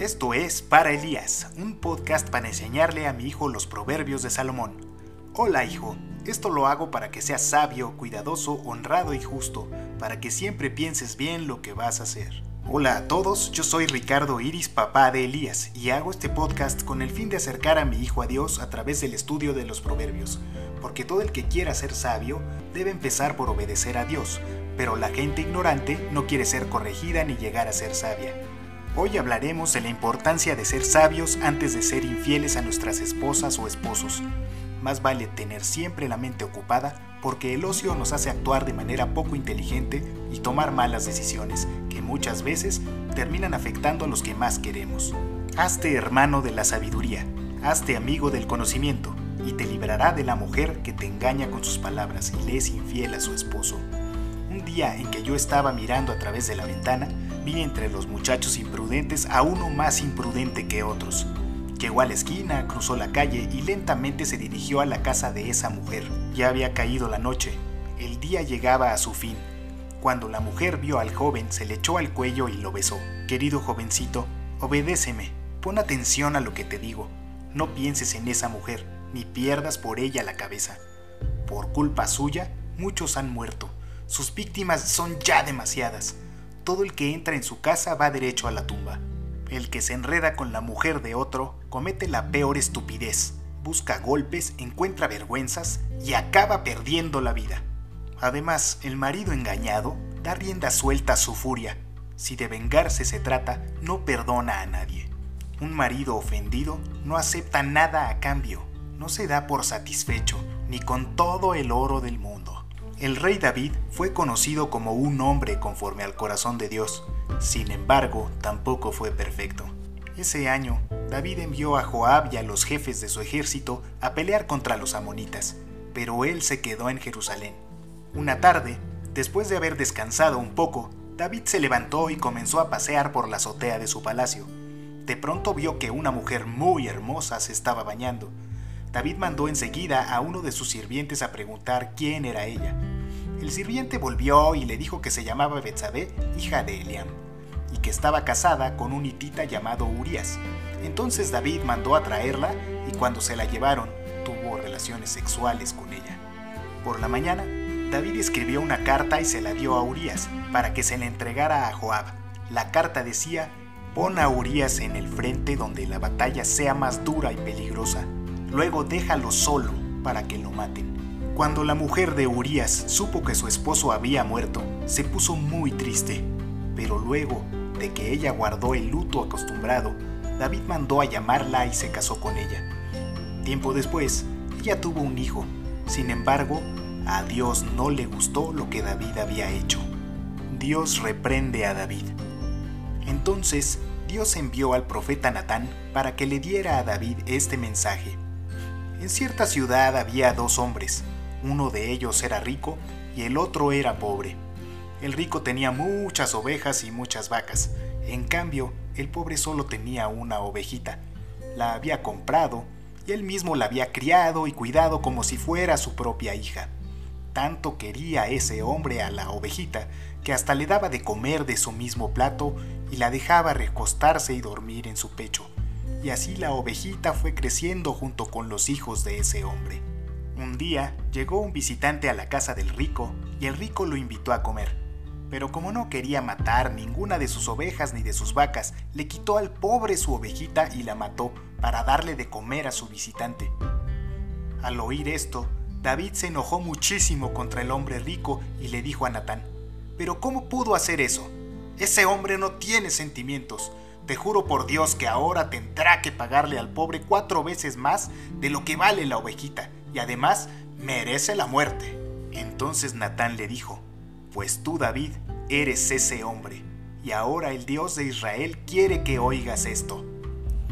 Esto es Para Elías, un podcast para enseñarle a mi hijo los proverbios de Salomón. Hola hijo, esto lo hago para que seas sabio, cuidadoso, honrado y justo, para que siempre pienses bien lo que vas a hacer. Hola a todos, yo soy Ricardo Iris, papá de Elías, y hago este podcast con el fin de acercar a mi hijo a Dios a través del estudio de los proverbios, porque todo el que quiera ser sabio debe empezar por obedecer a Dios, pero la gente ignorante no quiere ser corregida ni llegar a ser sabia. Hoy hablaremos de la importancia de ser sabios antes de ser infieles a nuestras esposas o esposos. Más vale tener siempre la mente ocupada porque el ocio nos hace actuar de manera poco inteligente y tomar malas decisiones que muchas veces terminan afectando a los que más queremos. Hazte hermano de la sabiduría, hazte amigo del conocimiento y te librará de la mujer que te engaña con sus palabras y le es infiel a su esposo. Un día en que yo estaba mirando a través de la ventana, entre los muchachos imprudentes a uno más imprudente que otros. Llegó a la esquina, cruzó la calle y lentamente se dirigió a la casa de esa mujer. Ya había caído la noche. El día llegaba a su fin. Cuando la mujer vio al joven, se le echó al cuello y lo besó. Querido jovencito, obedéceme. Pon atención a lo que te digo. No pienses en esa mujer, ni pierdas por ella la cabeza. Por culpa suya, muchos han muerto. Sus víctimas son ya demasiadas. Todo el que entra en su casa va derecho a la tumba. El que se enreda con la mujer de otro comete la peor estupidez. Busca golpes, encuentra vergüenzas y acaba perdiendo la vida. Además, el marido engañado da rienda suelta a su furia. Si de vengarse se trata, no perdona a nadie. Un marido ofendido no acepta nada a cambio, no se da por satisfecho, ni con todo el oro del mundo. El rey David fue conocido como un hombre conforme al corazón de Dios, sin embargo, tampoco fue perfecto. Ese año, David envió a Joab y a los jefes de su ejército a pelear contra los amonitas, pero él se quedó en Jerusalén. Una tarde, después de haber descansado un poco, David se levantó y comenzó a pasear por la azotea de su palacio. De pronto vio que una mujer muy hermosa se estaba bañando. David mandó enseguida a uno de sus sirvientes a preguntar quién era ella. El sirviente volvió y le dijo que se llamaba Betsabé, hija de Eliam, y que estaba casada con un hitita llamado Urias. Entonces David mandó a traerla y cuando se la llevaron, tuvo relaciones sexuales con ella. Por la mañana, David escribió una carta y se la dio a Urias para que se la entregara a Joab. La carta decía, pon a Urias en el frente donde la batalla sea más dura y peligrosa. Luego déjalo solo para que lo maten. Cuando la mujer de Urias supo que su esposo había muerto, se puso muy triste, pero luego de que ella guardó el luto acostumbrado, David mandó a llamarla y se casó con ella. Tiempo después, ella tuvo un hijo. Sin embargo, a Dios no le gustó lo que David había hecho. Dios reprende a David. Entonces, Dios envió al profeta Natán para que le diera a David este mensaje. En cierta ciudad había dos hombres, uno de ellos era rico y el otro era pobre. El rico tenía muchas ovejas y muchas vacas. En cambio, el pobre solo tenía una ovejita. La había comprado y él mismo la había criado y cuidado como si fuera su propia hija. Tanto quería ese hombre a la ovejita que hasta le daba de comer de su mismo plato y la dejaba recostarse y dormir en su pecho. Y así la ovejita fue creciendo junto con los hijos de ese hombre. Un día llegó un visitante a la casa del rico y el rico lo invitó a comer. Pero como no quería matar ninguna de sus ovejas ni de sus vacas, le quitó al pobre su ovejita y la mató para darle de comer a su visitante. Al oír esto, David se enojó muchísimo contra el hombre rico y le dijo a Natán, ¿pero cómo pudo hacer eso? Ese hombre no tiene sentimientos. Te juro por Dios que ahora tendrá que pagarle al pobre cuatro veces más de lo que vale la ovejita y además merece la muerte. Entonces Natán le dijo, pues tú David eres ese hombre, y ahora el Dios de Israel quiere que oigas esto.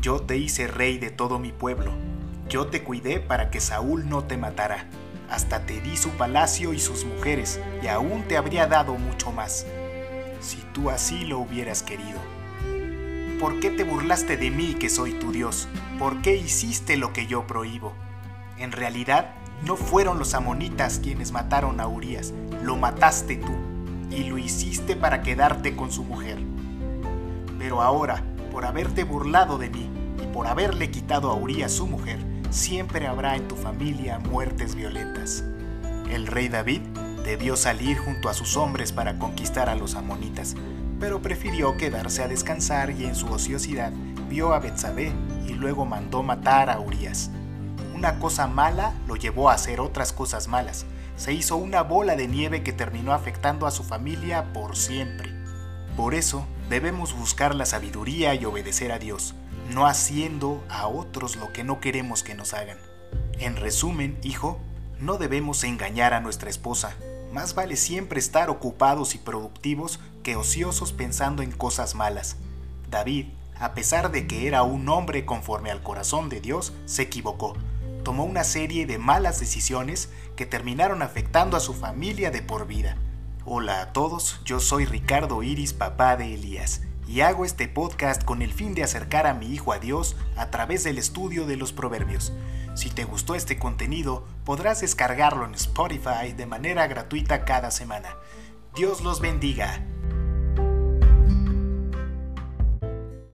Yo te hice rey de todo mi pueblo, yo te cuidé para que Saúl no te matara, hasta te di su palacio y sus mujeres, y aún te habría dado mucho más, si tú así lo hubieras querido. ¿Por qué te burlaste de mí que soy tu Dios? ¿Por qué hiciste lo que yo prohíbo? En realidad, no fueron los amonitas quienes mataron a Urias, lo mataste tú, y lo hiciste para quedarte con su mujer. Pero ahora, por haberte burlado de mí y por haberle quitado a Urias su mujer, siempre habrá en tu familia muertes violentas. El rey David debió salir junto a sus hombres para conquistar a los amonitas, pero prefirió quedarse a descansar y en su ociosidad vio a Betsabé y luego mandó matar a Urias. Una cosa mala lo llevó a hacer otras cosas malas. Se hizo una bola de nieve que terminó afectando a su familia por siempre. Por eso debemos buscar la sabiduría y obedecer a Dios, no haciendo a otros lo que no queremos que nos hagan. En resumen, hijo, no debemos engañar a nuestra esposa. Más vale siempre estar ocupados y productivos ociosos pensando en cosas malas. David, a pesar de que era un hombre conforme al corazón de Dios, se equivocó. Tomó una serie de malas decisiones que terminaron afectando a su familia de por vida. Hola a todos, yo soy Ricardo Iris, papá de Elías, y hago este podcast con el fin de acercar a mi hijo a Dios a través del estudio de los proverbios. Si te gustó este contenido, podrás descargarlo en Spotify de manera gratuita cada semana. Dios los bendiga.